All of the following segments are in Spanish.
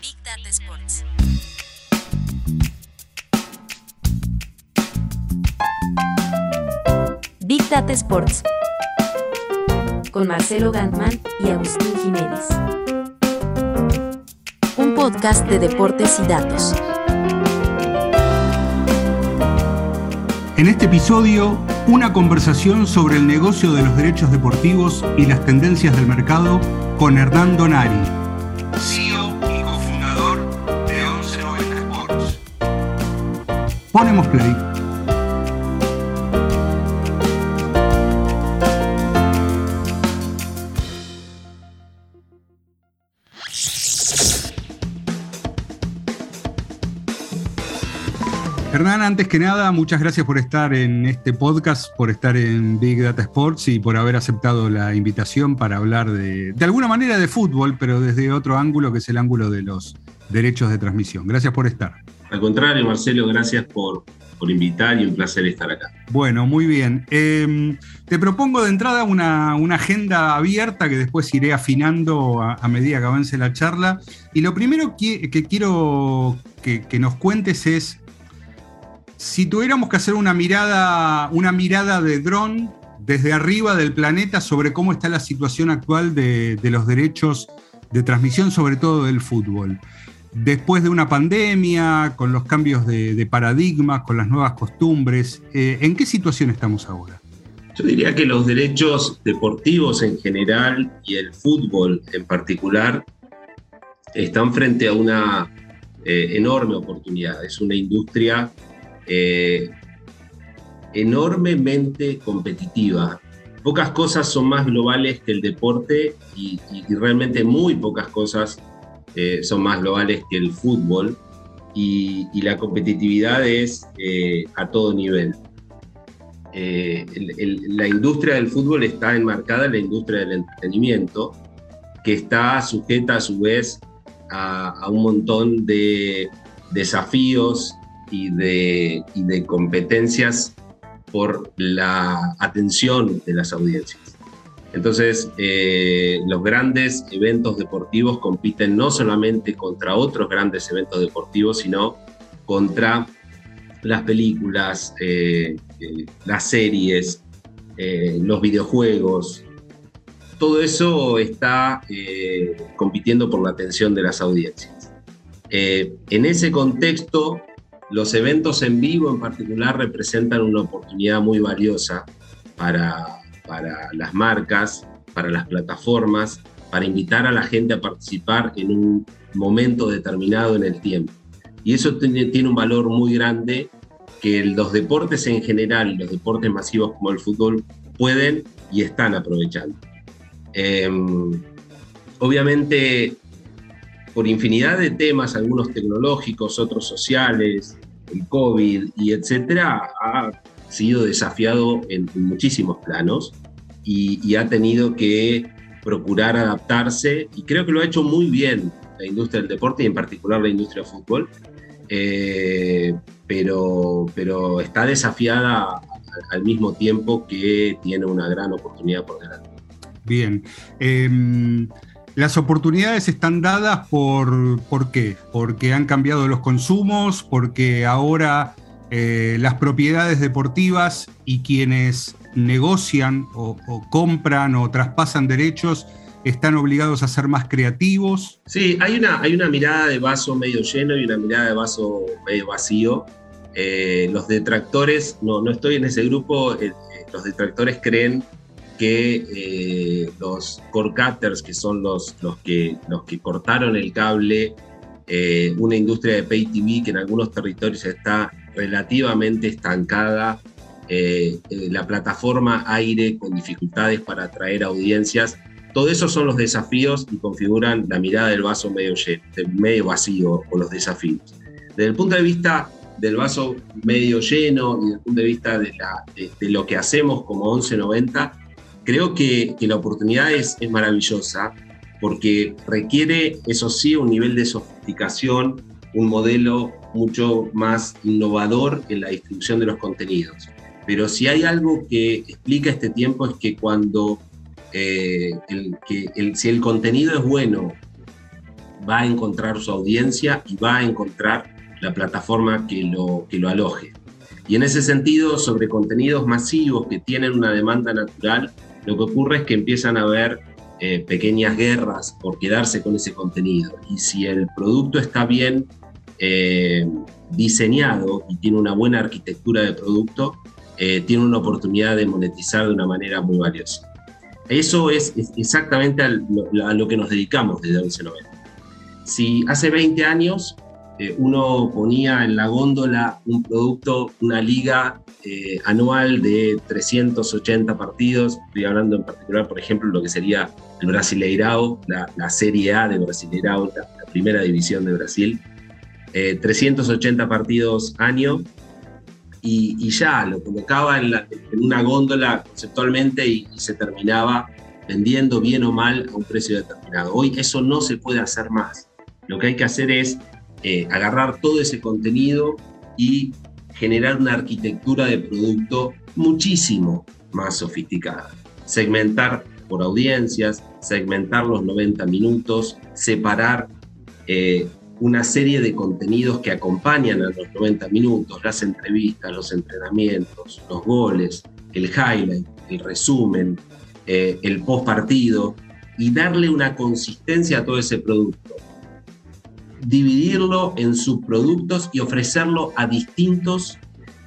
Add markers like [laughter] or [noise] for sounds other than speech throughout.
Big Data Sports. Big Data Sports. Con Marcelo Gantman y Agustín Jiménez. Un podcast de deportes y datos. En este episodio, una conversación sobre el negocio de los derechos deportivos y las tendencias del mercado con Hernán Donari, CEO y cofundador de 1190 Sports. Ponemos play. Antes que nada, muchas gracias por estar en este podcast, por estar en Big Data Sports y por haber aceptado la invitación para hablar de, de alguna manera de fútbol, pero desde otro ángulo que es el ángulo de los derechos de transmisión. Gracias por estar. Al contrario, Marcelo, gracias por, por invitar y un placer estar acá. Bueno, muy bien. Eh, te propongo de entrada una, una, agenda abierta que después iré afinando a, a, medida que avance la charla. Y lo primero que, que quiero que, que nos cuentes es si tuviéramos que hacer una mirada, una mirada de dron desde arriba del planeta sobre cómo está la situación actual de, los derechos de transmisión, sobre todo del fútbol. Después de una pandemia, con los cambios de, de paradigmas, con las nuevas costumbres, eh, ¿en qué situación estamos ahora? Yo diría que los derechos deportivos en general y el fútbol en particular están frente a una eh, enorme oportunidad. Es una industria eh, enormemente competitiva. Pocas cosas son más globales que el deporte y, realmente muy pocas cosas eh, son más globales que el fútbol y, la competitividad es eh, a todo nivel. Eh, la industria del fútbol está enmarcada en la industria del entretenimiento, que está sujeta a su vez a un montón de desafíos y de, competencias por la atención de las audiencias. Entonces, eh, los grandes eventos deportivos compiten no solamente contra otros grandes eventos deportivos, sino contra las películas, eh, eh, las series, los videojuegos. Todo eso está compitiendo por la atención de las audiencias. en ese contexto, los eventos en vivo en particular representan una oportunidad muy valiosa para, para las marcas, para las plataformas, para invitar a la gente a participar en un momento determinado en el tiempo. Y eso tiene, un valor muy grande que los deportes en general, los deportes masivos como el fútbol, pueden y están aprovechando. Eh, obviamente, por infinidad de temas, algunos tecnológicos, otros sociales, el COVID y etcétera, ha sido desafiado en, en muchísimos planos y, y, ha tenido que procurar adaptarse y creo que lo ha hecho muy bien la industria del deporte y en particular la industria del fútbol, eh, pero, pero está desafiada al mismo tiempo que tiene una gran oportunidad por delante. Bien. Eh, las oportunidades están dadas por, ¿por qué? Porque han cambiado los consumos, porque ahora eh, las propiedades deportivas y quienes negocian o, compran o traspasan derechos están obligados a ser más creativos. Sí, hay una, hay una mirada de vaso medio lleno y una mirada de vaso medio vacío. Eh, los detractores, no, no estoy en ese grupo, eh, los detractores creen que eh, los core cutters, que son los, los, que, los que cortaron el cable, eh, una industria de pay TV que en algunos territorios está relativamente estancada, eh, la plataforma aire con dificultades para atraer audiencias, todo eso son los desafíos y configuran la mirada del vaso medio, lleno, medio vacío o los desafíos. Desde el punto de vista del vaso medio lleno y desde el punto de vista de, la, de, de lo que hacemos como 1190, creo que, que la oportunidad es, es, maravillosa porque requiere, eso sí, un nivel de sofisticación, un modelo mucho más innovador en la distribución de los contenidos. Pero si hay algo que explica este tiempo es que cuando eh, que si el contenido es bueno, va a encontrar su audiencia y va a encontrar la plataforma que lo, que lo aloje. Y en ese sentido, sobre contenidos masivos que tienen una demanda natural, lo que ocurre es que empiezan a haber eh, pequeñas guerras por quedarse con ese contenido. Y si el producto está bien eh, diseñado y tiene una buena arquitectura de producto, eh, tiene una oportunidad de monetizar de una manera muy valiosa. Eso es, exactamente a lo, a lo, que nos dedicamos desde 1190. Si hace 20 años eh, uno ponía en la góndola un producto, una liga eh, anual de 380 partidos, estoy hablando en particular, por ejemplo, lo que sería el Brasileirao, la, Serie A de Brasileirao, la, primera división de Brasil, 380 eh, partidos año, y, ya lo colocaba en, una góndola conceptualmente y se terminaba vendiendo bien o mal a un precio determinado. Hoy eso no se puede hacer más. Lo que hay que hacer es eh, agarrar todo ese contenido y generar una arquitectura de producto muchísimo más sofisticada. Segmentar por audiencias, segmentar los 90 minutos, separar eh, una serie de contenidos que acompañan a los 90 minutos, las entrevistas, los entrenamientos, los goles, el highlight, el resumen, eh, el post partido, y darle una consistencia a todo ese producto dividirlo en subproductos y ofrecerlo a, distintos,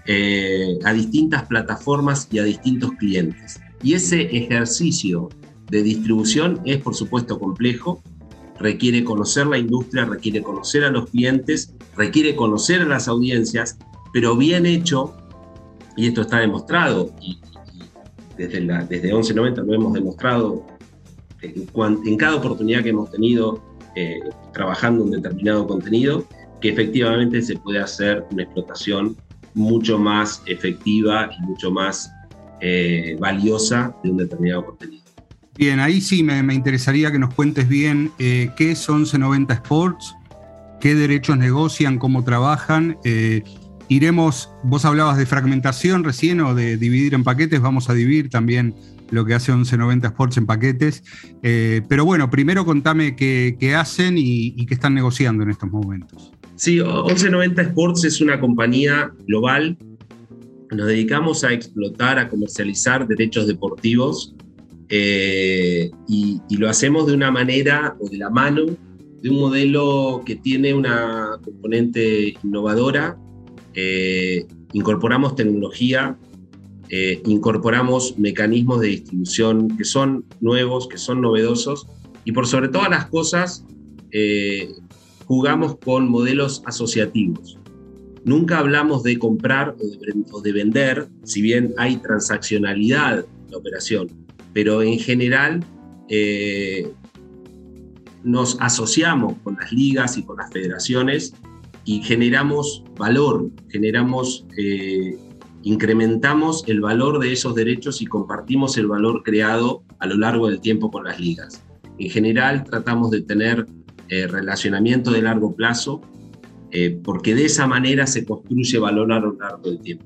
eh, a distintas plataformas y a distintos clientes. Y ese ejercicio de distribución es, por supuesto, complejo, requiere conocer la industria, requiere conocer a los clientes, requiere conocer a las audiencias, pero bien hecho, y esto está demostrado, y, desde, la, desde 1190 lo hemos demostrado en, en cada oportunidad que hemos tenido eh, trabajando un determinado contenido, que efectivamente se puede hacer una explotación mucho más efectiva y mucho más eh, valiosa de un determinado contenido. Bien, ahí sí me, interesaría que nos cuentes bien eh, qué es 1190 Sports, qué derechos negocian, cómo trabajan. iremos, vos hablabas de fragmentación recién o de dividir en paquetes, vamos a dividir también lo que hace 1190 Sports en paquetes. Eh, pero bueno, primero contame qué, hacen y, qué están negociando en estos momentos. Sí, 1190 Sports es una compañía global. Nos dedicamos a explotar, a comercializar derechos deportivos eh, y, lo hacemos de una manera o de la mano de un modelo que tiene una componente innovadora. Eh, incorporamos tecnología eh, incorporamos mecanismos de distribución que son nuevos, que son novedosos y por sobre todas las cosas eh, jugamos con modelos asociativos. Nunca hablamos de comprar o de, vender, si bien hay transaccionalidad en la operación, pero en general eh, nos asociamos con las ligas y con las federaciones y generamos valor, generamos incrementamos el valor de esos derechos y compartimos el valor creado a lo largo del tiempo con las ligas. En general tratamos de tener eh, relacionamiento de largo plazo eh, porque de esa manera se construye valor a lo largo del tiempo.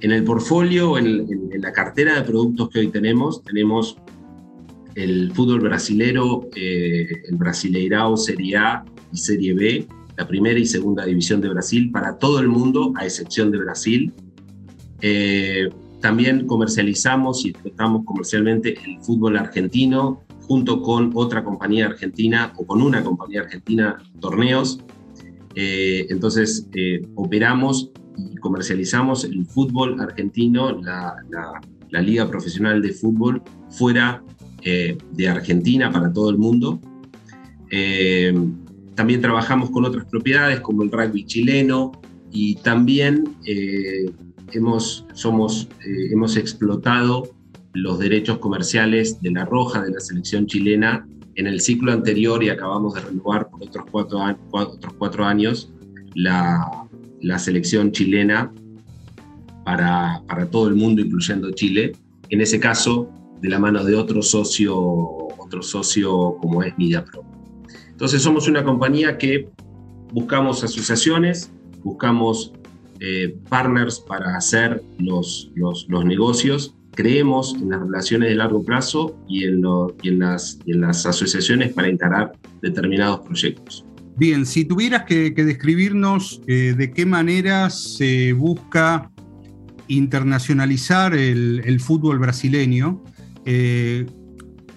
En el portfolio, en, la cartera de productos que hoy tenemos, tenemos el fútbol brasilero, eh, el Brasileirao Serie A y Serie B, la primera y segunda división de Brasil para todo el mundo, a excepción de Brasil. Eh, también comercializamos y explotamos comercialmente el fútbol argentino junto con otra compañía argentina o con una compañía argentina torneos. Eh, entonces eh, operamos y comercializamos el fútbol argentino, la, liga profesional de fútbol fuera de Argentina para todo el mundo. también trabajamos con otras propiedades como el rugby chileno y también hemos, somos, eh, hemos explotado los derechos comerciales de la roja de la selección chilena en el ciclo anterior y acabamos de renovar por otros cuatro, otros cuatro años la, la selección chilena para, para, todo el mundo, incluyendo Chile. En ese caso, de la mano de otro socio, otro socio como es MediaPro. Entonces somos una compañía que buscamos asociaciones, buscamos eh, partners para hacer los, los, negocios creemos en las relaciones de largo plazo y en, las, en las asociaciones para encarar determinados proyectos. Bien, si tuvieras que, describirnos eh, de qué manera se busca internacionalizar el, fútbol brasileño, eh,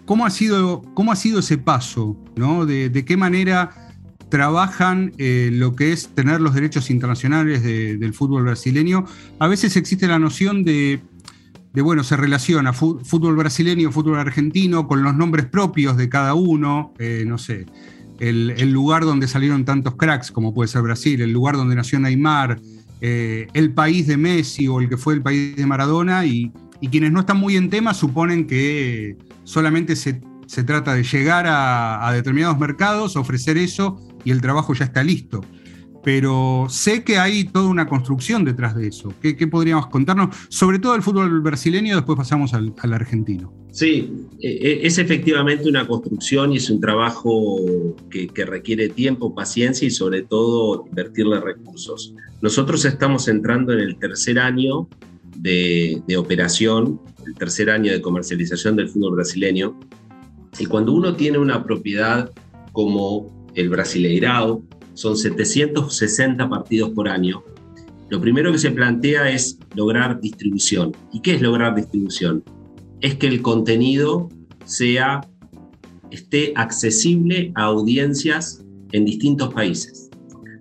¿cómo, ha sido, ¿cómo ha sido ese paso? ¿no? De, qué manera trabajan eh, lo que es tener los derechos internacionales del fútbol brasileño? A veces existe la noción de de bueno, se relaciona fútbol brasileño, fútbol argentino, con los nombres propios de cada uno, no sé, el, lugar donde salieron tantos cracks, como puede ser Brasil, el lugar donde nació Neymar, eh, el país de Messi o el que fue el país de Maradona, y, quienes no están muy en tema suponen que solamente se, trata de llegar a, determinados mercados, ofrecer eso y el trabajo ya está listo pero sé que hay toda una construcción detrás de eso. ¿Qué, podríamos contarnos? Sobre todo el fútbol brasileño, después pasamos al, argentino. Sí, e, e, es efectivamente una construcción y es un trabajo que, requiere tiempo, paciencia y sobre todo invertirle recursos. Nosotros estamos entrando en el tercer año de, de operación, el tercer año de comercialización del fútbol brasileño. Y cuando uno tiene una propiedad como el Brasileirao, son 760 partidos por año. Lo primero que se plantea es lograr distribución. ¿Y qué es lograr distribución? Es que el contenido sea, esté accesible a audiencias en distintos países.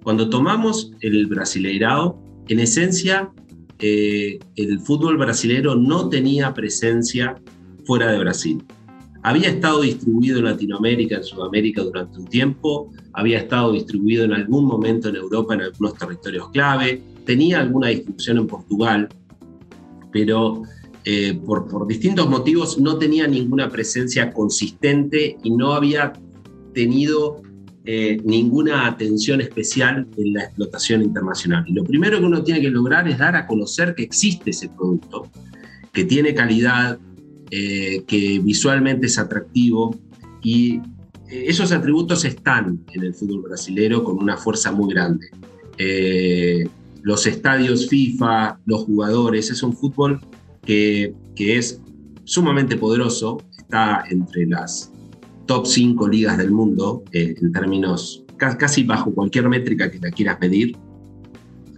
Cuando tomamos el Brasileirao, en esencia, eh, el fútbol brasilero no tenía presencia fuera de Brasil. Había estado distribuido en Latinoamérica, en Sudamérica durante un tiempo, había estado distribuido en algún momento en Europa en algunos territorios clave, tenía alguna distribución en Portugal, pero eh, por, distintos motivos no tenía ninguna presencia consistente y no había tenido eh, ninguna atención especial en la explotación internacional. Y lo primero que uno tiene que lograr es dar a conocer que existe ese producto, que tiene calidad, eh, que visualmente es atractivo y eh, esos atributos están en el fútbol brasilero con una fuerza muy grande. Eh, los estadios FIFA, los jugadores, es un fútbol que, que es sumamente poderoso, está entre las top 5 ligas del mundo en términos casi bajo cualquier métrica que la quieras medir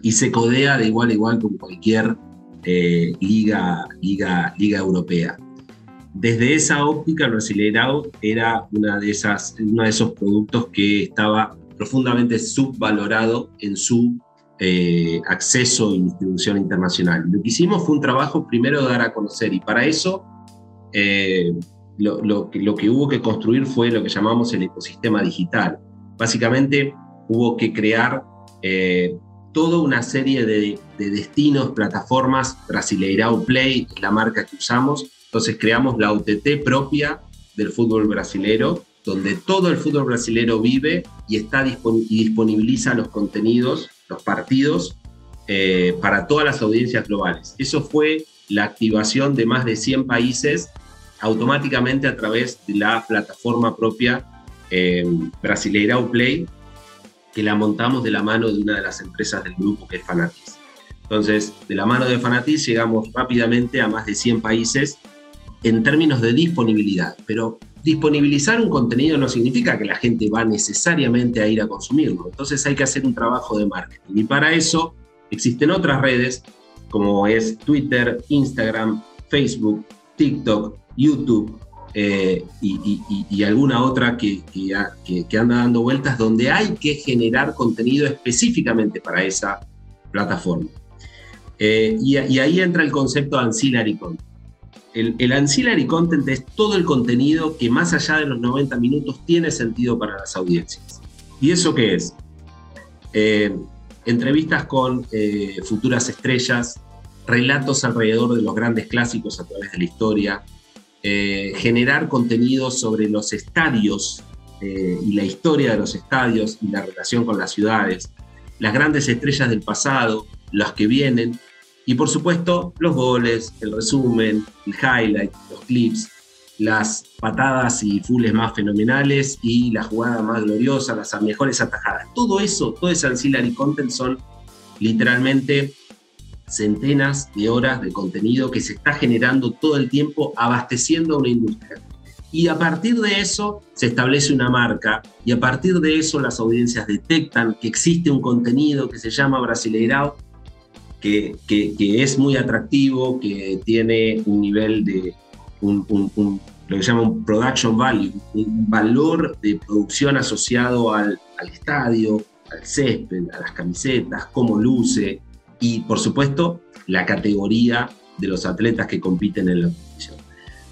y se codea de igual a igual con cualquier liga, liga, liga europea. Desde esa óptica, el Brasileirao era una de esas, uno de esos productos que estaba profundamente subvalorado en su eh, acceso y distribución internacional. Lo que hicimos fue un trabajo primero de dar a conocer y para eso eh, lo, que hubo que construir fue lo que llamamos el ecosistema digital. Básicamente hubo que crear eh, toda una serie de, de destinos, plataformas, Brasileirao Play, la marca que usamos, entonces creamos la UTT propia del fútbol brasilero, donde todo el fútbol brasilero vive y, está y disponibiliza los contenidos, los partidos, eh, para todas las audiencias globales. Eso fue la activación de más de 100 países automáticamente a través de la plataforma propia eh, Brasileirao Play, que la montamos de la mano de una de las empresas del grupo que es Fanatis. Entonces, de la mano de Fanatis llegamos rápidamente a más de 100 países en términos de disponibilidad, pero disponibilizar un contenido no significa que la gente va necesariamente a ir a consumirlo. Entonces hay que hacer un trabajo de marketing. Y para eso existen otras redes como es Twitter, Instagram, Facebook, TikTok, YouTube eh, y, alguna otra que, que, anda dando vueltas donde hay que generar contenido específicamente para esa plataforma. Eh, y, ahí entra el concepto de ancillary content. El, ancillary content es todo el contenido que más allá de los 90 minutos tiene sentido para las audiencias. ¿Y eso qué es? Eh, entrevistas con eh, futuras estrellas, relatos alrededor de los grandes clásicos a través de la historia, eh, generar contenido sobre los estadios y la historia de los estadios y la relación con las ciudades, las grandes estrellas del pasado, las que vienen, y por supuesto, los goles, el resumen, el highlight, los clips, las patadas y fulles más fenomenales y la jugada más gloriosa, las mejores atajadas. Todo eso, todo ese ancillary content son literalmente centenas de horas de contenido que se está generando todo el tiempo abasteciendo a una industria. Y a partir de eso se establece una marca y a partir de eso las audiencias detectan que existe un contenido que se llama Brasileirao, que, que, es muy atractivo, que tiene un nivel de, un, lo que se llama un production value, un valor de producción asociado al, al estadio, al césped, a las camisetas, cómo luce y por supuesto la categoría de los atletas que compiten en la competición.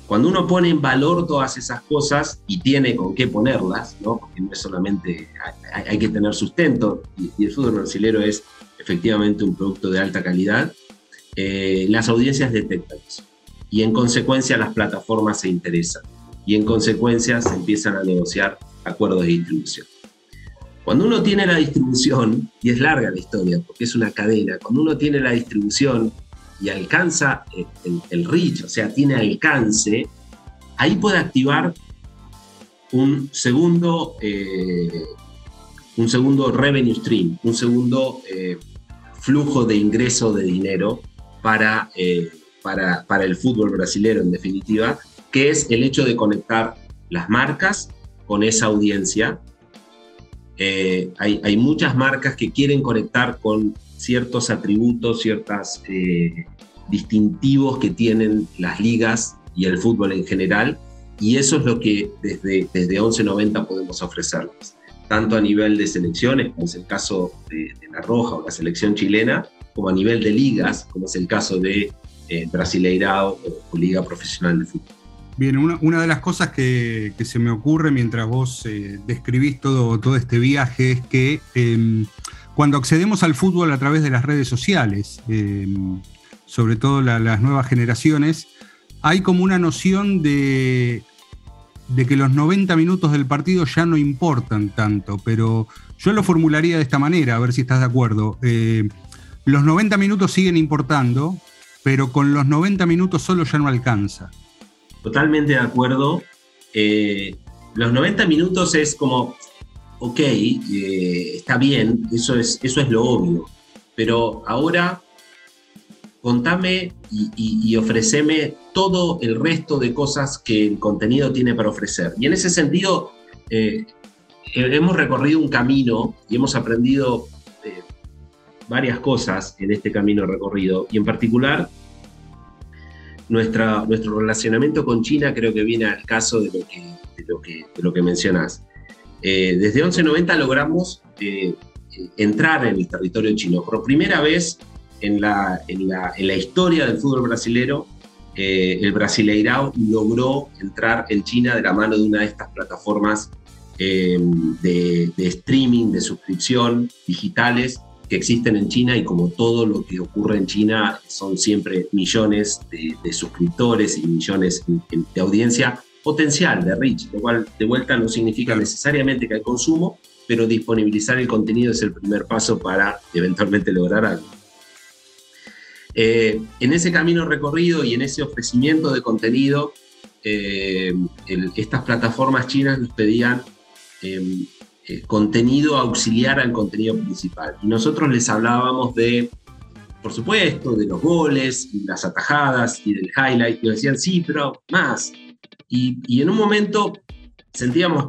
Cuando uno pone en valor todas esas cosas y tiene con qué ponerlas, ¿no? porque no es solamente, hay, que tener sustento y, el fútbol brasileño es efectivamente un producto de alta calidad, eh, las audiencias detectan eso y en consecuencia las plataformas se interesan y en consecuencia se empiezan a negociar acuerdos de distribución. Cuando uno tiene la distribución, y es larga la historia porque es una cadena, cuando uno tiene la distribución y alcanza el, reach, o sea, tiene alcance, ahí puede activar un segundo, eh, un segundo revenue stream, un segundo eh, flujo de ingreso de dinero para, eh, para, para, el fútbol brasileño en definitiva, que es el hecho de conectar las marcas con esa audiencia. Eh, hay, muchas marcas que quieren conectar con ciertos atributos, ciertos distintivos que tienen las ligas y el fútbol en general, y eso es lo que desde, desde 1190 podemos ofrecerles, tanto a nivel de selecciones, como es el caso de, La Roja o la selección chilena, como a nivel de ligas, como es el caso de eh, o Liga Profesional de Fútbol. Bien, una, de las cosas que, se me ocurre mientras vos eh, describís todo, todo este viaje es que em, cuando accedemos al fútbol a través de las redes sociales, em, sobre todo las nuevas generaciones, hay como una noción de, de que los 90 minutos del partido ya no importan tanto, pero yo lo formularía de esta manera, a ver si estás de acuerdo. Eh, los 90 minutos siguen importando, pero con los 90 minutos solo ya no alcanza. Totalmente de acuerdo. Eh, los 90 minutos es como, ok, eh, está bien, eso es, eso es lo obvio, pero ahora contame y, ofreceme todo el resto de cosas que el contenido tiene para ofrecer. Y en ese sentido, eh, hemos recorrido un camino y hemos aprendido varias cosas en este camino recorrido, y en particular nuestra, nuestro relacionamiento con China creo que viene al caso de lo que, de lo que, de. Eh, desde 1190 logramos eh, entrar en el territorio chino. Por primera vez en la, en la, en la historia del fútbol brasilero, eh, el Brasileirao logró entrar en China de la mano de una de estas plataformas de, de, streaming, de suscripción digitales, que existen en China y como todo lo que ocurre en China son siempre millones de, suscriptores y millones de audiencia potencial, de reach, lo cual de vuelta no significa necesariamente que hay consumo, pero disponibilizar el contenido es el primer paso para eventualmente lograr algo. Eh, en ese camino recorrido y en ese ofrecimiento de contenido, eh, estas plataformas chinas nos pedían em, eh, contenido auxiliar al contenido principal. Y nosotros les hablábamos de, por supuesto, de los goles, y las atajadas y del highlight, y decían, sí, pero más. Y, y en un momento sentíamos,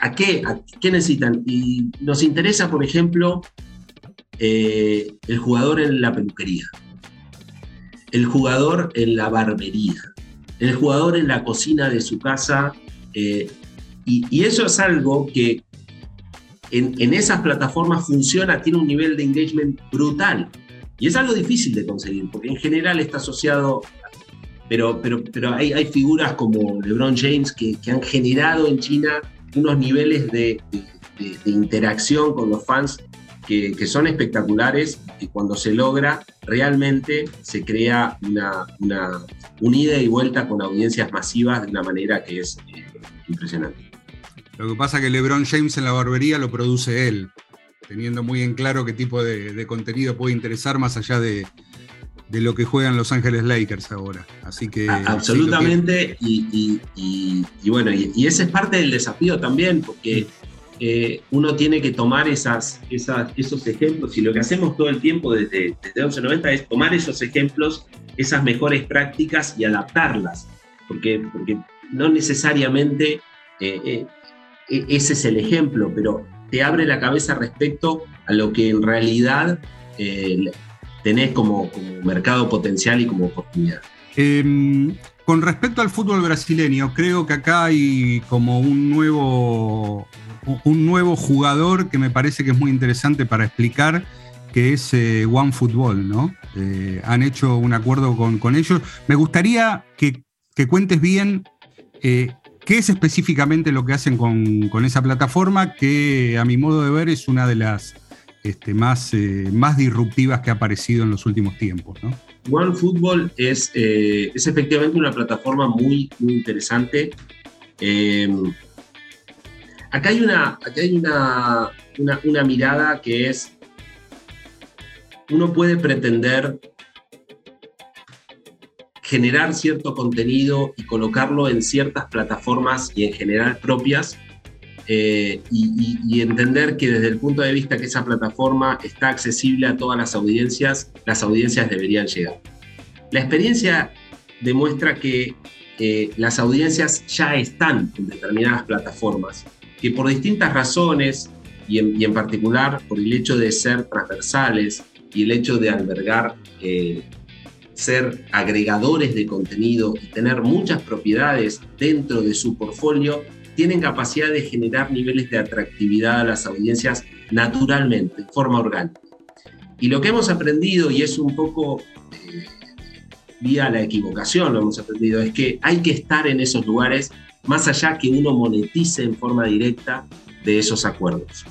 ¿a qué, ¿a qué necesitan? Y nos interesa, por ejemplo, eh, el jugador en la peluquería, el jugador en la barbería, el jugador en la cocina de su casa. Eh, y, eso es algo que en, esas plataformas funciona, tiene un nivel de engagement brutal. Y es algo difícil de conseguir, porque en general está asociado, pero, pero, pero hay, figuras como LeBron James que, han generado en China unos niveles de, interacción con los fans que, que, son espectaculares y cuando se logra realmente se crea una, una, ida y vuelta con audiencias masivas de una manera que es eh, impresionante. Lo que pasa es que LeBron James en la barbería lo produce él, teniendo muy en claro qué tipo de, contenido puede interesar más allá de, lo que juegan Los Ángeles Lakers ahora. Así que. absolutamente, y, bueno, y, ese es parte del desafío también, porque eh, uno tiene que tomar esos ejemplos y lo que hacemos todo el tiempo desde, desde 1190 es tomar esos ejemplos, esas mejores prácticas y adaptarlas, porque, porque no necesariamente eh, eh, e, ese es el ejemplo, pero te abre la cabeza respecto a lo que en realidad tenés como, como mercado potencial y como oportunidad. Em, con respecto al fútbol brasileño, creo que acá hay como un nuevo, un nuevo jugador que me parece que es muy interesante para explicar, que es eh, One Football, ¿no? Eh, han hecho un acuerdo con, ellos. Me gustaría que, cuentes bien eh, qué es específicamente lo que hacen con, esa plataforma, que a mi modo de ver es una de las este, más, más disruptivas que ha aparecido en los últimos tiempos, ¿no? One Football es, es efectivamente una plataforma muy, muy interesante. Acá hay, una, hay una, una, mirada que es, uno puede pretender generar cierto contenido y colocarlo en ciertas plataformas y en general propias eh, y, entender que desde el punto de vista que esa plataforma está accesible a todas las audiencias, las audiencias deberían llegar. La experiencia demuestra que eh, las audiencias ya están en determinadas plataformas, que por distintas razones, y en, particular por el hecho de ser transversales y el hecho de albergar, eh, ser agregadores de contenido y tener muchas propiedades dentro de su portfolio, tienen capacidad de generar niveles de atractividad a las audiencias naturalmente, de forma orgánica. Y lo que hemos aprendido, y es un poco eh, vía la equivocación, lo hemos aprendido, es que hay que estar en esos lugares más allá que uno monetice en forma directa de esos acuerdos.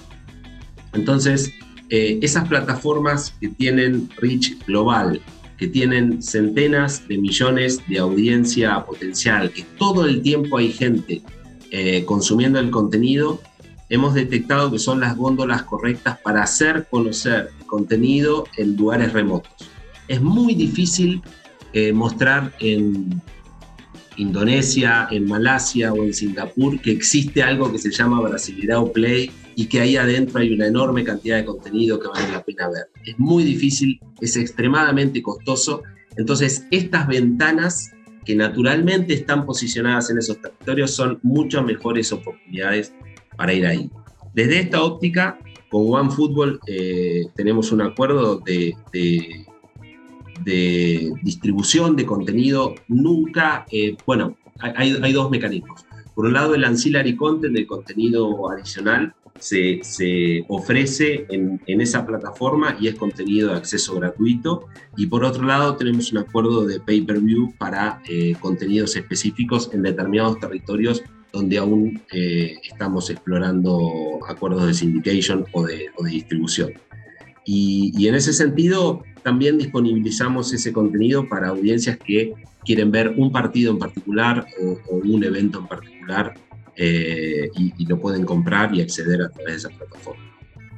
Entonces, eh, esas plataformas que tienen reach global, que tienen centenas de millones de audiencia potencial, que todo el tiempo hay gente eh, consumiendo el contenido, hemos detectado que son las góndolas correctas para hacer conocer contenido en lugares remotos. Es muy difícil eh, mostrar en Indonesia, en Malasia o en Singapur que existe algo que se llama Brasileirao Play y que ahí adentro hay una enorme cantidad de contenido que vale la pena ver. Es muy difícil, es extremadamente costoso. Entonces, estas ventanas que naturalmente están posicionadas en esos territorios son muchas mejores oportunidades para ir ahí. Desde esta óptica, con OneFootball eh, tenemos un acuerdo de, de, distribución de contenido. Nunca, eh, bueno, hay, hay, dos mecanismos. Por un lado, el ancillary content, el contenido adicional, se, ofrece en, esa plataforma y es contenido de acceso gratuito. Y por otro lado, tenemos un acuerdo de pay-per-view para eh, contenidos específicos en determinados territorios donde aún eh, estamos explorando acuerdos de syndication o de, distribución. Y, en ese sentido, también disponibilizamos ese contenido para audiencias que quieren ver un partido en particular o un evento en particular eh, y, lo pueden comprar y acceder a través de esa plataforma.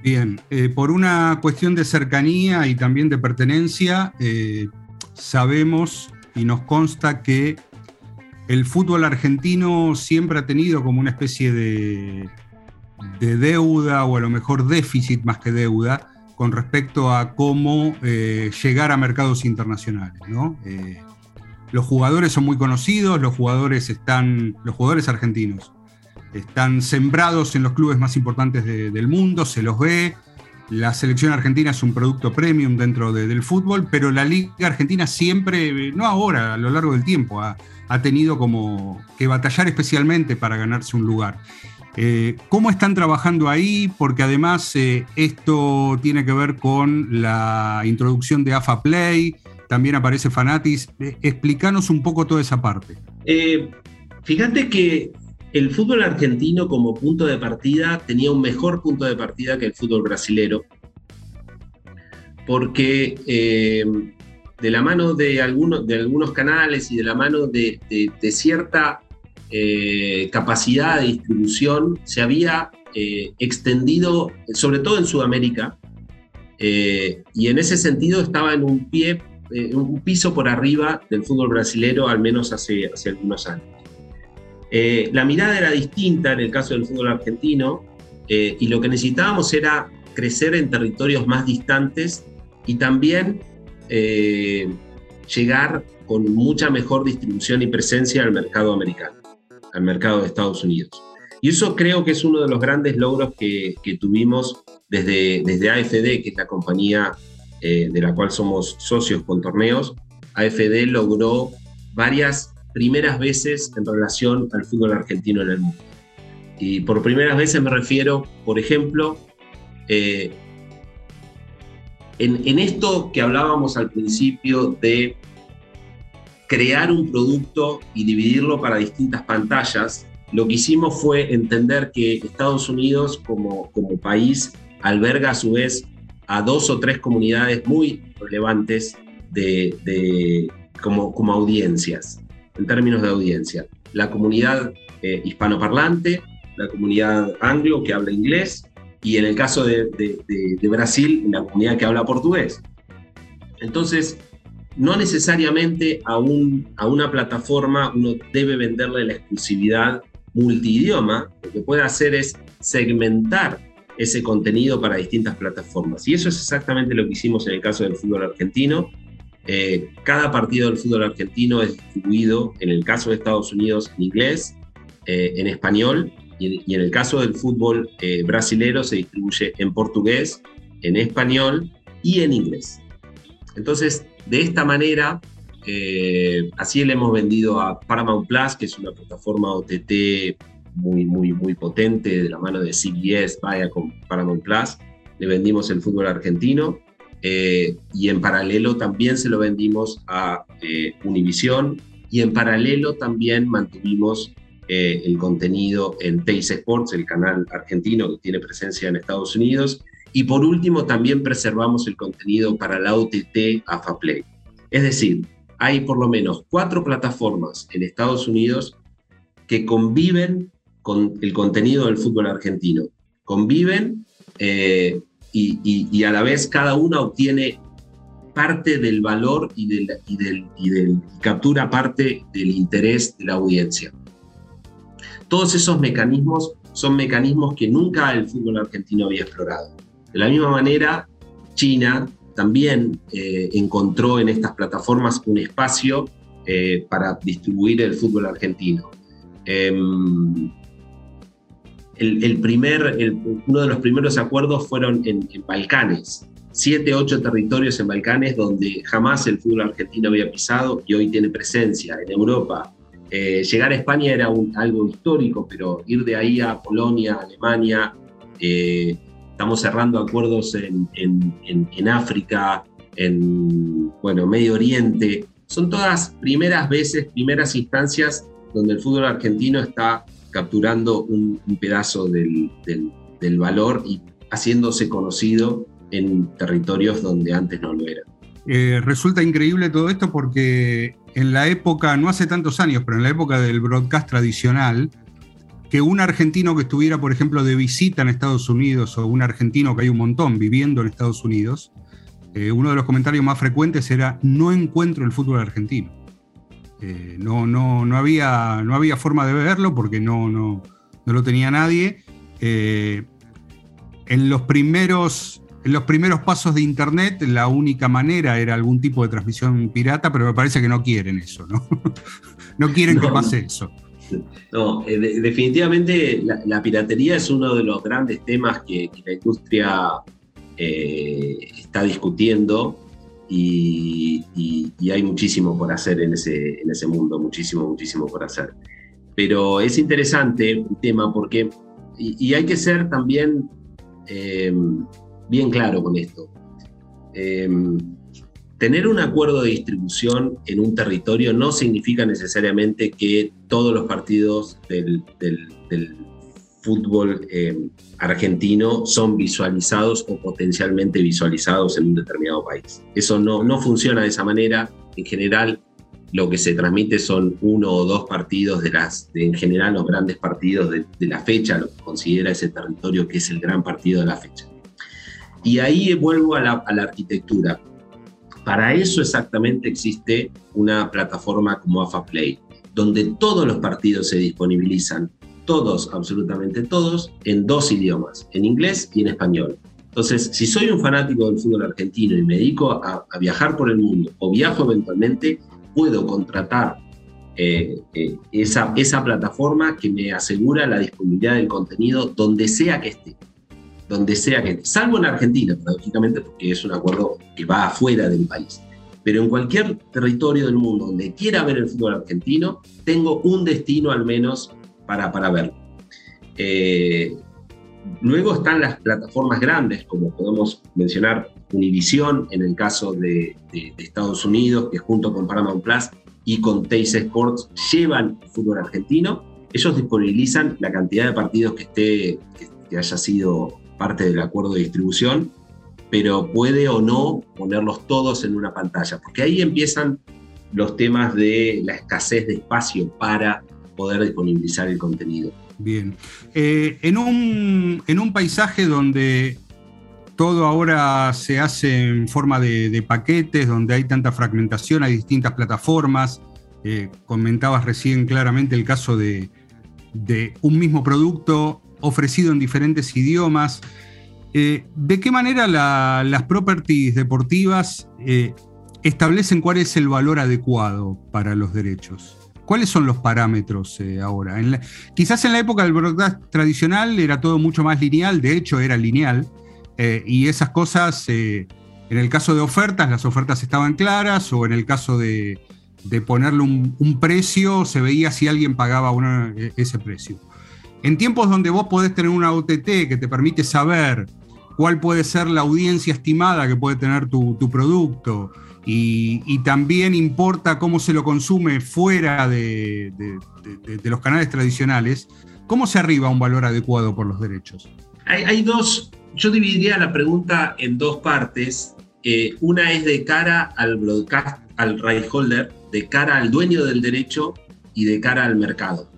Bien, eh, por una cuestión de cercanía y también de pertenencia, eh, sabemos y nos consta que el fútbol argentino siempre ha tenido como una especie de, de deuda o a lo mejor déficit más que deuda con respecto a cómo llegar a mercados internacionales. los jugadores son muy conocidos, los jugadores están, los jugadores argentinos están sembrados en los clubes más importantes del mundo, se los ve. La selección argentina es un producto premium dentro del fútbol, pero la Liga Argentina siempre, no ahora, a lo largo del tiempo, ha, tenido como que batallar especialmente para ganarse un lugar. Eh, ¿Cómo están trabajando ahí? Porque además eh, esto tiene que ver con la introducción de AFA Play, también aparece Fanatis. Eh, explícanos un poco toda esa parte. fíjate que el fútbol argentino como punto de partida tenía un mejor punto de partida que el fútbol brasilero, porque de la mano de algunos canales y de la mano de, cierta eh, capacidad de distribución se había eh, extendido, sobre todo en Sudamérica, y en ese sentido estaba en un pie, un piso por arriba del fútbol brasilero, al menos hace, hace algunos años. Eh, la mirada era distinta en el caso del fútbol argentino, eh, y lo que necesitábamos era crecer en territorios más distantes y también eh, llegar con mucha mejor distribución y presencia al mercado americano, al mercado de Estados Unidos. Y eso creo que es uno de los grandes logros que, tuvimos desde, desde AFD, que es la compañía eh, de la cual somos socios con torneos. AFD logró varias primeras veces en relación al fútbol argentino en el mundo. Y por primeras veces me refiero, por ejemplo, eh, en, esto que hablábamos al principio de crear un producto y dividirlo para distintas pantallas, lo que hicimos fue entender que Estados Unidos como, como país alberga a su vez a dos o tres comunidades muy relevantes de, como, como audiencias, en términos de audiencia. La comunidad eh, hispanoparlante, la comunidad anglo que habla inglés y en el caso de, Brasil, la comunidad que habla portugués. Entonces, no necesariamente a, un, a una plataforma uno debe venderle la exclusividad multidioma, lo que puede hacer es segmentar ese contenido para distintas plataformas. Y eso es exactamente lo que hicimos en el caso del fútbol argentino. Eh, cada partido del fútbol argentino es distribuido, en el caso de Estados Unidos, en inglés, eh, en español y en, el caso del fútbol eh, brasilero se distribuye en portugués, en español y en inglés. Entonces, de esta manera, eh, así le hemos vendido a Paramount Plus, que es una plataforma OTT muy, muy, muy potente de la mano de CBS, vaya con Paramount Plus. Le vendimos el fútbol argentino eh, y en paralelo también se lo vendimos a Univision y en paralelo también mantuvimos eh, el contenido en Teis Sports, el canal argentino que tiene presencia en Estados Unidos. Y por último, también preservamos el contenido para la OTT AFA Play. Es decir, hay por lo menos cuatro plataformas en Estados Unidos que conviven con el contenido del fútbol argentino. Conviven eh, y, a la vez cada una obtiene parte del valor y, del, y, del, y del, captura parte del interés de la audiencia. Todos esos mecanismos son mecanismos que nunca el fútbol argentino había explorado. De la misma manera, China también eh, encontró en estas plataformas un espacio eh, para distribuir el fútbol argentino. Em, el, primer, uno de los primeros acuerdos fueron en, Balcanes, siete, ocho territorios en Balcanes donde jamás el fútbol argentino había pisado y hoy tiene presencia en Europa, eh, llegar a España era algo histórico, pero ir de ahí a Polonia, Alemania, estamos cerrando acuerdos en, en, África, en bueno, Medio Oriente. Son todas primeras veces, primeras instancias donde el fútbol argentino está capturando un, pedazo del, del valor y haciéndose conocido en territorios donde antes no lo era. Eh, resulta increíble todo esto porque en la época, no hace tantos años, pero en la época del broadcast tradicional, que un argentino que estuviera, por ejemplo, de visita en Estados Unidos o un argentino que hay un montón viviendo en Estados Unidos, eh, uno de los comentarios más frecuentes era no encuentro el fútbol argentino. Eh, no, no, no, había, no había forma de verlo porque no, no, no lo tenía nadie. en los primeros en los primeros pasos de Internet la única manera era algún tipo de transmisión pirata, pero me parece que no quieren eso, ¿no? [laughs] no quieren que pase eso. No, eh, definitivamente la, piratería es uno de los grandes temas que, la industria eh, está discutiendo y, hay muchísimo por hacer en ese, en ese mundo, muchísimo, muchísimo por hacer. Pero es interesante el tema porque, y, hay que ser también... Eh, bien claro con esto. Tener un acuerdo de distribución en un territorio no significa necesariamente que todos los partidos del, fútbol em, argentino son visualizados o potencialmente visualizados en un determinado país. Eso no, no funciona de esa manera. En general, lo que se transmite son uno o dos partidos de las, en general los grandes partidos de la fecha, lo que considera ese territorio que es el gran partido de la fecha. Y ahí vuelvo a la, arquitectura. Para eso exactamente existe una plataforma como AFA Play, donde todos los partidos se disponibilizan, todos, absolutamente todos, en dos idiomas, en inglés y en español. Entonces, si soy un fanático del fútbol argentino y me dedico a, viajar por el mundo o viajo eventualmente, puedo contratar eh, eh, esa, esa plataforma que me asegura la disponibilidad del contenido donde sea que esté. Donde sea que. Salvo en Argentina, paradójicamente, porque es un acuerdo que va afuera del país. Pero en cualquier territorio del mundo donde quiera ver el fútbol argentino, tengo un destino al menos para, para verlo. Eh, Luego están las plataformas grandes, como podemos mencionar Univision en el caso de, Estados Unidos, que junto con Paramount Plus y con Teis Sports llevan el fútbol argentino. Ellos disponibilizan la cantidad de partidos que, esté, que, haya sido parte del acuerdo de distribución, pero puede o no ponerlos todos en una pantalla, porque ahí empiezan los temas de la escasez de espacio para poder disponibilizar el contenido. Bien. Eh, en, un, en, un, paisaje donde todo ahora se hace en forma de, paquetes, donde hay tanta fragmentación, hay distintas plataformas, eh, comentabas recién claramente el caso de, un mismo producto ofrecido en diferentes idiomas. Eh, ¿De qué manera las properties deportivas establecen cuál es el valor adecuado para los derechos? ¿Cuáles son los parámetros eh, ahora? quizás en la época del broadcast tradicional era todo mucho más lineal, de hecho era lineal, eh, y esas cosas, eh, en el caso de ofertas, las ofertas estaban claras, o en el caso de, ponerle un, precio, se veía si alguien pagaba e, ese precio. En tiempos donde vos podés tener una OTT que te permite saber cuál puede ser la audiencia estimada que puede tener tu, producto, y, también importa cómo se lo consume fuera de, los canales tradicionales, ¿cómo se arriba un valor adecuado por los derechos? Hay, dos, yo dividiría la pregunta en dos partes. Eh, una es de cara al broadcast, al right holder, de cara al dueño del derecho y de cara al mercado.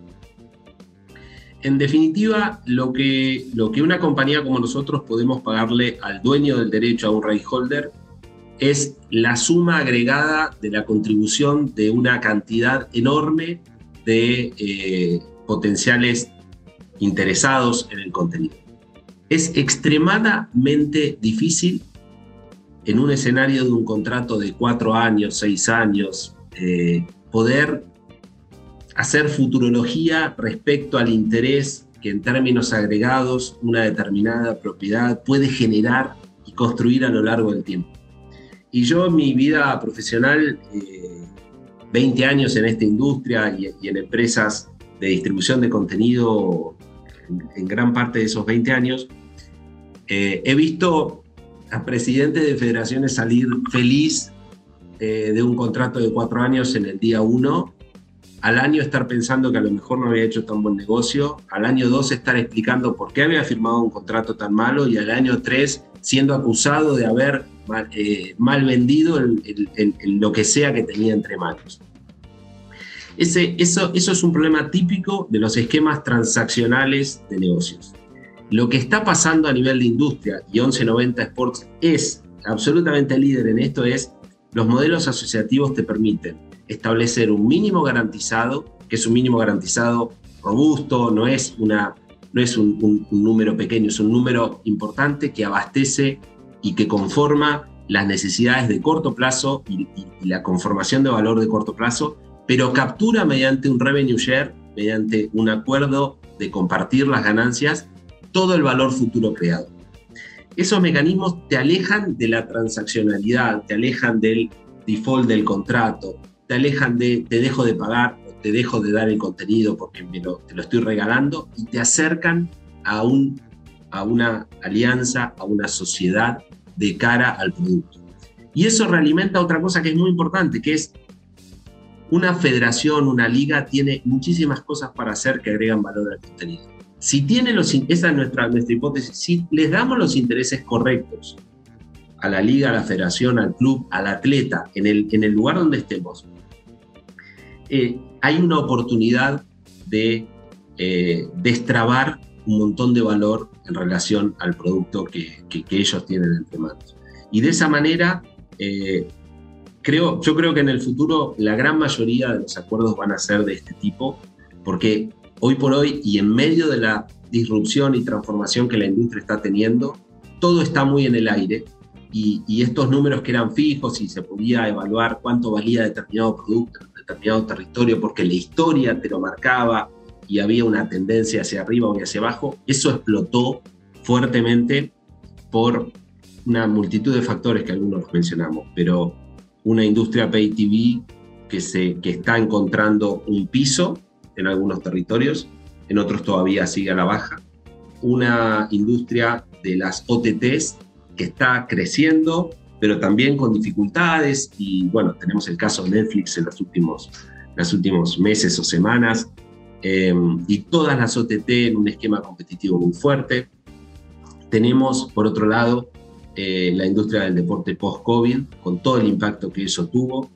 En definitiva, lo que, una compañía como nosotros podemos pagarle al dueño del derecho, a un right holder, es la suma agregada de la contribución de una cantidad enorme de eh, potenciales interesados en el contenido. Es extremadamente difícil en un escenario de un contrato de cuatro años, seis años, eh, poder hacer futurología respecto al interés que en términos agregados una determinada propiedad puede generar y construir a lo largo del tiempo. Y yo en mi vida profesional, 20 eh, años en esta industria y, en empresas de distribución de contenido, en, gran parte de esos 20 años, eh, he visto a presidentes de federaciones salir feliz eh, de un contrato de cuatro años en el día uno, al año estar pensando que a lo mejor no había hecho tan buen negocio, al año dos estar explicando por qué había firmado un contrato tan malo y al año tres siendo acusado de haber eh, mal, vendido lo que sea que tenía entre manos. Ese, eso, eso es un problema típico de los esquemas transaccionales de negocios. Lo que está pasando a nivel de industria, y 1190 Sports es absolutamente líder en esto, es los modelos asociativos te permiten establecer un mínimo garantizado, que es un mínimo garantizado robusto, no es, una, no es un número pequeño, es un número importante que abastece y que conforma las necesidades de corto plazo y, la conformación de valor de corto plazo, pero captura mediante un revenue share, mediante un acuerdo de compartir las ganancias, todo el valor futuro creado. Esos mecanismos te alejan de la transaccionalidad, te alejan del default del contrato, te alejan de te dejo de pagar te dejo de dar el contenido porque me te lo estoy regalando y te acercan a, un, a una alianza, a una sociedad de cara al producto. Y eso realimenta otra cosa que es muy importante, que es una federación, una liga, tiene muchísimas cosas para hacer que agregan valor al contenido. Si tiene los, esa es nuestra, nuestra hipótesis, si les damos los intereses correctos a la liga, a la federación, al club, al atleta, en el, en el lugar donde estemos, eh, hay una oportunidad de eh, destrabar un montón de valor en relación al producto que, ellos tienen entre manos. Y de esa manera, eh, creo, yo creo que en el futuro la gran mayoría de los acuerdos van a ser de este tipo, porque hoy por hoy y en medio de la disrupción y transformación que la industria está teniendo, todo está muy en el aire y, y, estos números que eran fijos y se podía evaluar cuánto valía determinado producto en determinado territorio porque la historia te lo marcaba y había una tendencia hacia arriba o hacia abajo, eso explotó fuertemente por una multitud de factores que algunos mencionamos, pero una industria pay TV que, se, que está encontrando un piso en algunos territorios, en otros todavía sigue a la baja, una industria de las OTTs que está creciendo, pero también con dificultades, y bueno, tenemos el caso de Netflix en los últimos, los últimos meses o semanas, eh, y todas las OTT en un esquema competitivo muy fuerte. Tenemos, por otro lado, eh, la industria del deporte post-COVID, con todo el impacto que eso tuvo.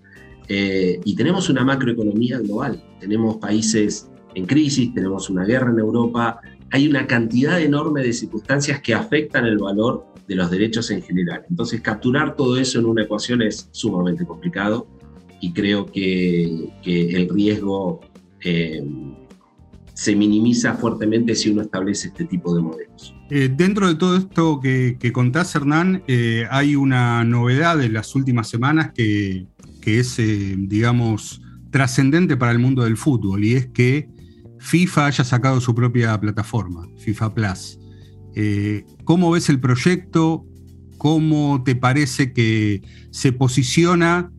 Eh, y tenemos una macroeconomía global. Tenemos países en crisis, tenemos una guerra en Europa. Hay una cantidad enorme de circunstancias que afectan el valor de los derechos en general. Entonces, capturar todo eso en una ecuación es sumamente complicado y creo que, el riesgo eh, se minimiza fuertemente si uno establece este tipo de modelos. Eh, dentro de todo esto que, contás, Hernán, eh, hay una novedad de las últimas semanas que, es, digamos, trascendente para el mundo del fútbol y es que FIFA haya sacado su propia plataforma, FIFA Plus. ¿Cómo ves el proyecto? ¿Cómo te parece que se posiciona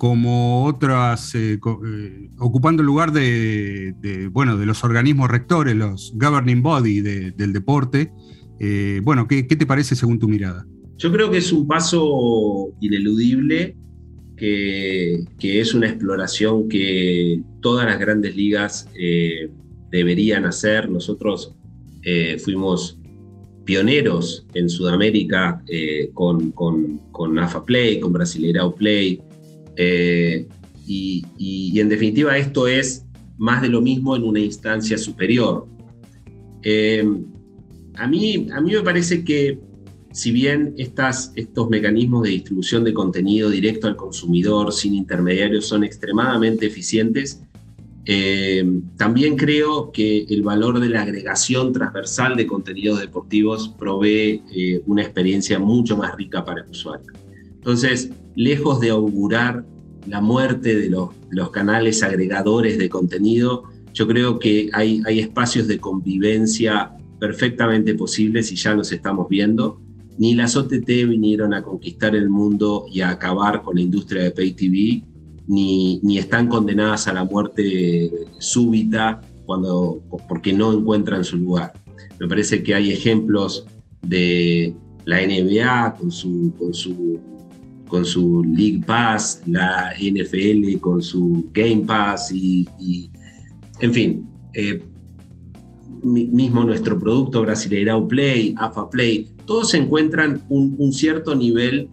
como otras, eh, eh, ocupando el lugar de, bueno, de los organismos rectores, los governing body del deporte. Eh, bueno, ¿qué, te parece según tu mirada? Yo creo que es un paso ineludible, que, es una exploración que todas las grandes ligas deberían hacer. Nosotros fuimos pioneros en Sudamérica con, con, con AFA Play, con Brasileirao Play, eh, y, en definitiva esto es más de lo mismo en una instancia superior. Eh, a, mí, a mí me parece que si bien estas, estos mecanismos de distribución de contenido directo al consumidor sin intermediarios son extremadamente eficientes, eh, también creo que el valor de la agregación transversal de contenidos deportivos provee una experiencia mucho más rica para el usuario. Entonces, lejos de augurar la muerte de los, canales agregadores de contenido, yo creo que hay, hay espacios de convivencia perfectamente posibles y ya los estamos viendo. Ni las OTT vinieron a conquistar el mundo y a acabar con la industria de Pay TV, ni, ni están condenadas a la muerte súbita cuando, porque no encuentran su lugar. Me parece que hay ejemplos de la NBA con su, con su con su League Pass, la NFL con su Game Pass y, en fin, eh, mismo nuestro producto Brasileirao Play, AFA Play, todos encuentran un, cierto nivel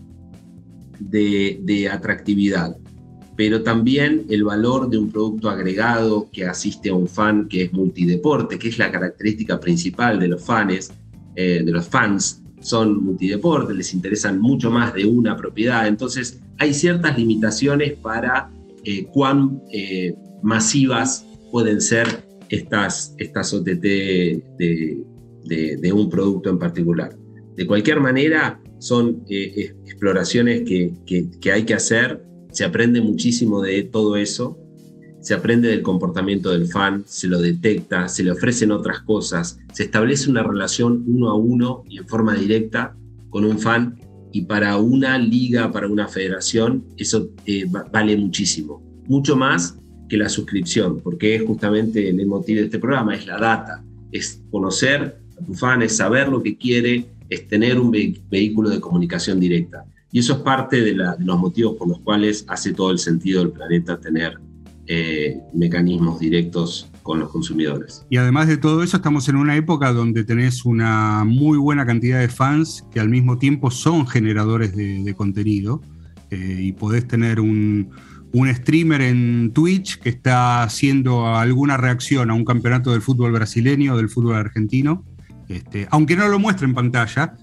de, de, atractividad, pero también el valor de un producto agregado que asiste a un fan que es multideporte, que es la característica principal de los fans, eh, de los fans son multideportes, les interesan mucho más de una propiedad. Entonces, hay ciertas limitaciones para eh, cuán eh, masivas pueden ser estas, estas OTT de, un producto en particular. De cualquier manera, son exploraciones que, que hay que hacer, se aprende muchísimo de todo eso se aprende del comportamiento del fan, se lo detecta, se le ofrecen otras cosas, se establece una relación uno a uno y en forma directa con un fan y para una liga, para una federación, eso eh, vale muchísimo, mucho más que la suscripción, porque es justamente el motivo de este programa, es la data, es conocer a tu fan, es saber lo que quiere, es tener un vehículo de comunicación directa. Y eso es parte de, los motivos por los cuales hace todo el sentido del planeta tener eh, mecanismos directos con los consumidores. Y además de todo eso, estamos en una época donde tenés una muy buena cantidad de fans que al mismo tiempo son generadores de, contenido eh, y podés tener un, streamer en Twitch que está haciendo alguna reacción a un campeonato del fútbol brasileño del fútbol argentino, este, aunque no lo muestre en pantalla,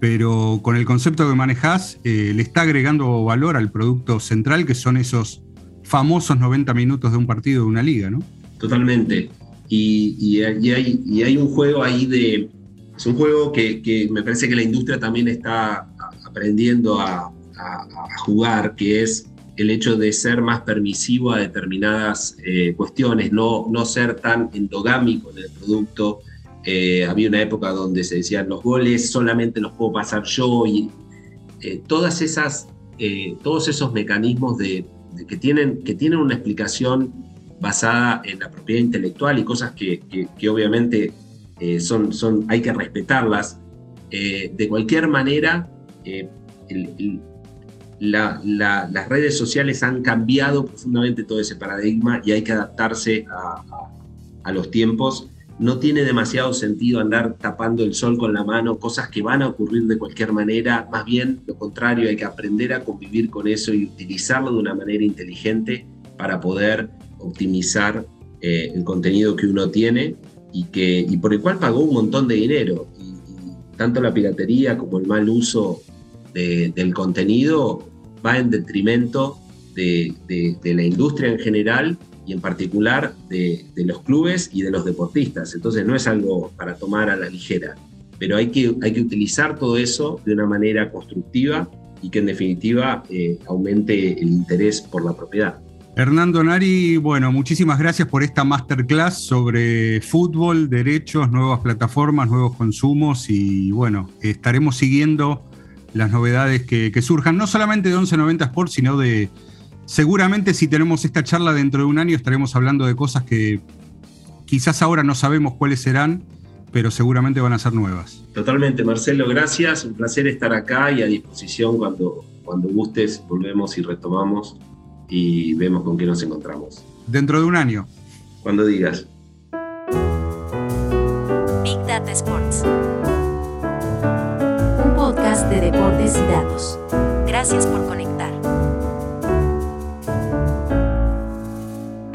pero con el concepto que manejás, eh, le está agregando valor al producto central, que son esos famosos 90 minutos de un partido de una liga, ¿no? Totalmente. Y, hay, un juego ahí de... Es un juego que, me parece que la industria también está aprendiendo a, jugar, que es el hecho de ser más permisivo a determinadas eh, cuestiones, no, no ser tan endogámico en el producto. Eh, había una época donde se decían los goles solamente los puedo pasar yo y eh, todas esas, todos esos mecanismos de, que, tienen, que tienen una explicación basada en la propiedad intelectual y cosas que, que, obviamente son, son, hay que respetarlas. de cualquier manera, las redes sociales han cambiado profundamente todo ese paradigma y hay que adaptarse a, los tiempos. No tiene demasiado sentido andar tapando el sol con la mano, cosas que van a ocurrir de cualquier manera. Más bien, lo contrario, hay que aprender a convivir con eso y utilizarlo de una manera inteligente para poder optimizar eh, el contenido que uno tiene y, que, y por el cual pagó un montón de dinero. tanto la piratería como el mal uso del contenido va en detrimento de, la industria en general y en particular de, los clubes y de los deportistas. Entonces no es algo para tomar a la ligera, pero hay que, hay que utilizar todo eso de una manera constructiva y que en definitiva eh, aumente el interés por la propiedad. Hernando Nari, bueno, muchísimas gracias por esta masterclass sobre fútbol, derechos, nuevas plataformas, nuevos consumos y bueno, estaremos siguiendo las novedades que, surjan, no solamente de 1190 Sports, sino de, seguramente si tenemos esta charla dentro de un año estaremos hablando de cosas que quizás ahora no sabemos cuáles serán, pero seguramente van a ser nuevas. Totalmente, Marcelo, gracias, un placer estar acá y a disposición cuando, cuando gustes, volvemos y retomamos y vemos con qué nos encontramos. Dentro de un año. Cuando digas. Big Data Sports de deportes y datos. Gracias por conectar.